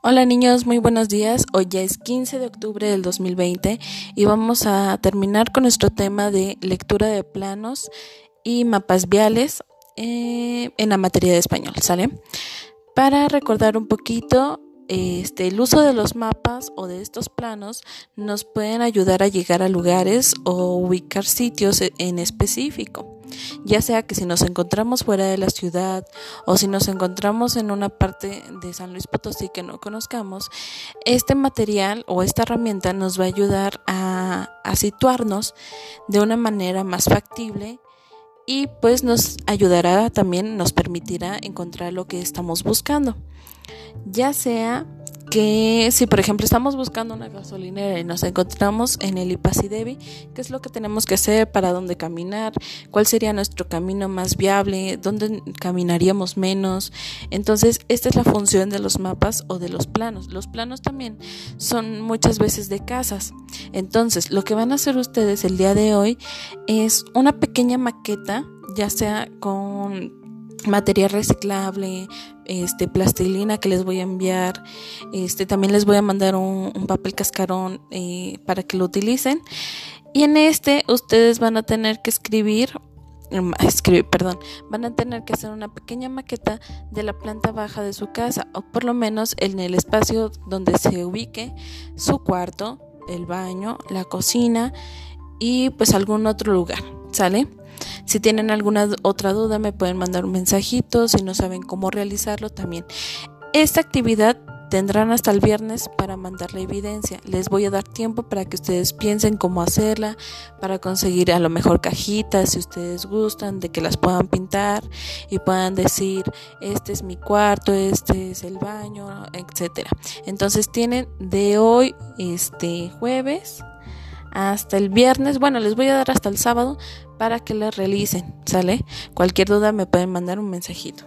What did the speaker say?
Hola niños, muy buenos días. Hoy ya es 15 de octubre del 2020 y vamos a terminar con nuestro tema de lectura de planos y mapas viales eh, en la materia de español, ¿sale? Para recordar un poquito, este, el uso de los mapas o de estos planos nos pueden ayudar a llegar a lugares o ubicar sitios en específico ya sea que si nos encontramos fuera de la ciudad o si nos encontramos en una parte de San Luis Potosí que no conozcamos, este material o esta herramienta nos va a ayudar a, situarnos de una manera más factible y pues nos ayudará también, nos permitirá encontrar lo que estamos buscando, ya sea que si por ejemplo estamos buscando una gasolinera y nos encontramos en el Ipasidevi, ¿qué es lo que tenemos que hacer? ¿Para dónde caminar? ¿Cuál sería nuestro camino más viable? ¿Dónde caminaríamos menos? Entonces, esta es la función de los mapas o de los planos. Los planos también son muchas veces de casas. Entonces, lo que van a hacer ustedes el día de hoy es una pequeña maqueta, ya sea con material reciclable, este plastilina que les voy a enviar, este también les voy a mandar un, papel cascarón eh, para que lo utilicen y en este ustedes van a tener que escribir em, escribir, perdón, van a tener que hacer una pequeña maqueta de la planta baja de su casa o por lo menos en el espacio donde se ubique su cuarto, el baño, la cocina y pues algún otro lugar, ¿sale? Si tienen alguna otra duda me pueden mandar un mensajito, si no saben cómo realizarlo también. Esta actividad tendrán hasta el viernes para mandar la evidencia. Les voy a dar tiempo para que ustedes piensen cómo hacerla, para conseguir a lo mejor cajitas si ustedes gustan, de que las puedan pintar y puedan decir, este es mi cuarto, este es el baño, etcétera. Entonces tienen de hoy, este jueves, hasta el viernes, bueno, les voy a dar hasta el sábado para que la realicen, ¿sale? Cualquier duda me pueden mandar un mensajito.